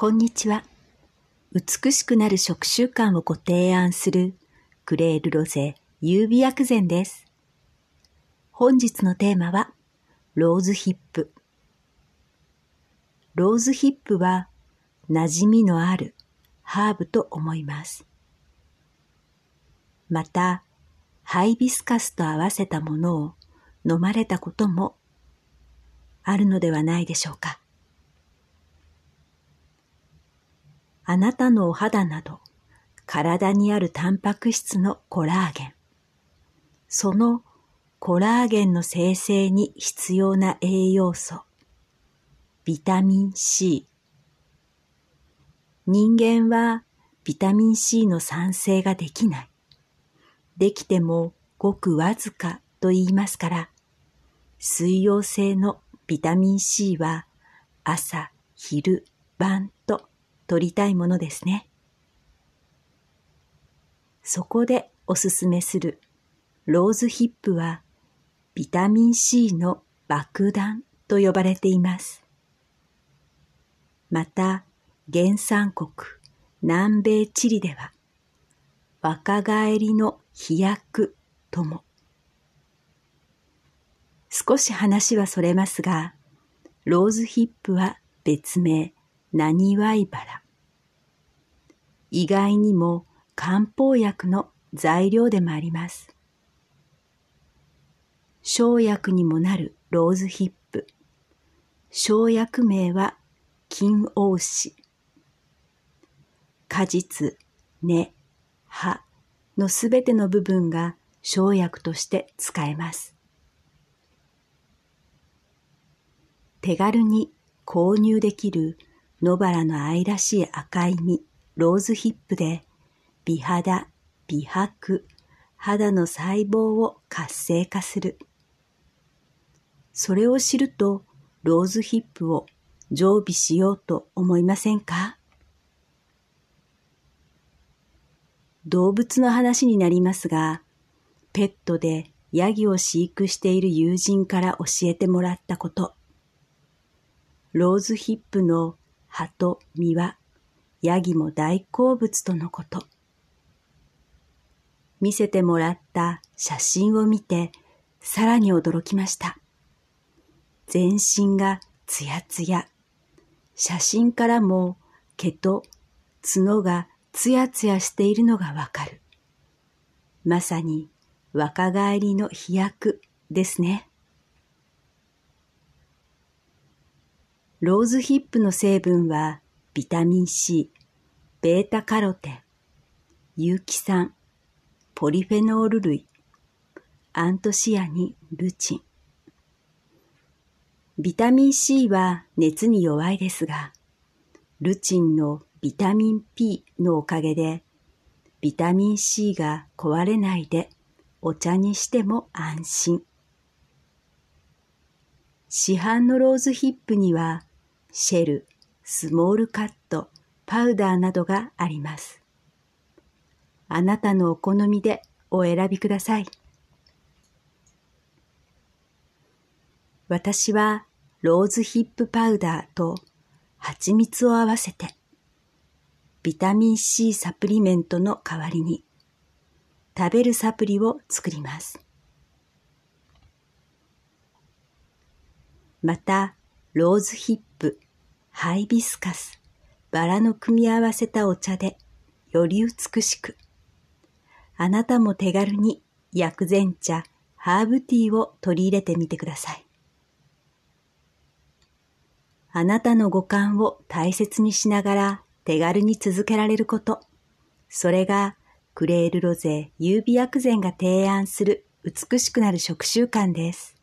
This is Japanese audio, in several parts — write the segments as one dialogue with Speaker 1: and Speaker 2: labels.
Speaker 1: こんにちは。美しくなる食習慣をご提案するクレールロゼ優美薬膳です。本日のテーマはローズヒップ。ローズヒップは馴染みのあるハーブと思います。また、ハイビスカスと合わせたものを飲まれたこともあるのではないでしょうか。あなたのお肌など体にあるタンパク質のコラーゲン。そのコラーゲンの生成に必要な栄養素、ビタミン C。人間はビタミン C の産生ができない。できてもごくわずかと言いますから、水溶性のビタミン C は朝、昼、晩と取りたいものですね。そこでおすすめするローズヒップはビタミン C の爆弾と呼ばれています。また原産国南米チリでは若返りの飛躍とも。少し話はそれますが、ローズヒップは別名、なにわいばら。意外にも漢方薬の材料でもあります。生薬にもなるローズヒップ。生薬名は金黄子。果実、根、葉のすべての部分が生薬として使えます。手軽に購入できる野原の愛らしい赤い実、ローズヒップで美肌、美白、肌の細胞を活性化する。それを知るとローズヒップを常備しようと思いませんか？動物の話になりますが、ペットでヤギを飼育している友人から教えてもらったこと。ローズヒップの葉と実はヤギも大好物とのこと。見せてもらった写真を見てさらに驚きました。全身がツヤツヤ。写真からも毛と角がツヤツヤしているのがわかる。まさに若返りの飛躍ですね。ローズヒップの成分はビタミン C、ベータカロテン、有機酸、ポリフェノール類、アントシアニン、ルチン。ビタミン C は熱に弱いですが、ルチンのビタミン P のおかげで、ビタミン C が壊れないでお茶にしても安心。市販のローズヒップにはシェル、スモールカット、パウダーなどがあります。あなたのお好みでお選びください。私はローズヒップパウダーと蜂蜜を合わせてビタミン C サプリメントの代わりに食べるサプリを作ります。また、ローズヒップ、ハイビスカス、バラの組み合わせたお茶でより美しく。あなたも手軽に薬膳茶、ハーブティーを取り入れてみてください。あなたの五感を大切にしながら手軽に続けられること。それがクレールロゼ優美薬膳が提案する美しくなる食習慣です。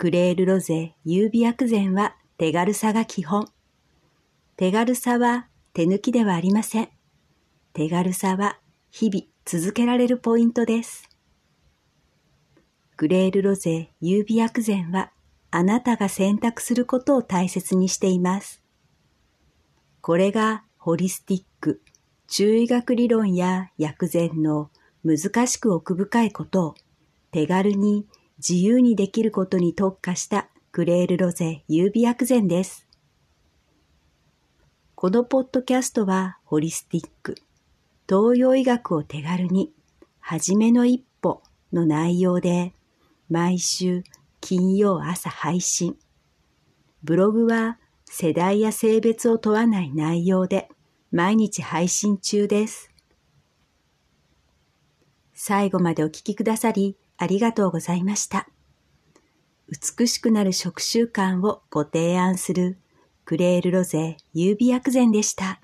Speaker 1: クレールロゼ優美薬膳は手軽さが基本。手軽さは手抜きではありません。手軽さは日々続けられるポイントです。グレールロゼ優美薬膳はあなたが選択することを大切にしています。これがホリスティック、中医学理論や薬膳の難しく奥深いことを手軽に自由にできることに特化したクレールロゼ優美薬膳です。このポッドキャストはホリスティック、東洋医学を手軽に、はじめの一歩の内容で、毎週金曜朝配信。ブログは世代や性別を問わない内容で毎日配信中です。最後までお聞きくださりありがとうございました。美しくなる食習慣をご提案するクレールロゼ優美薬膳でした。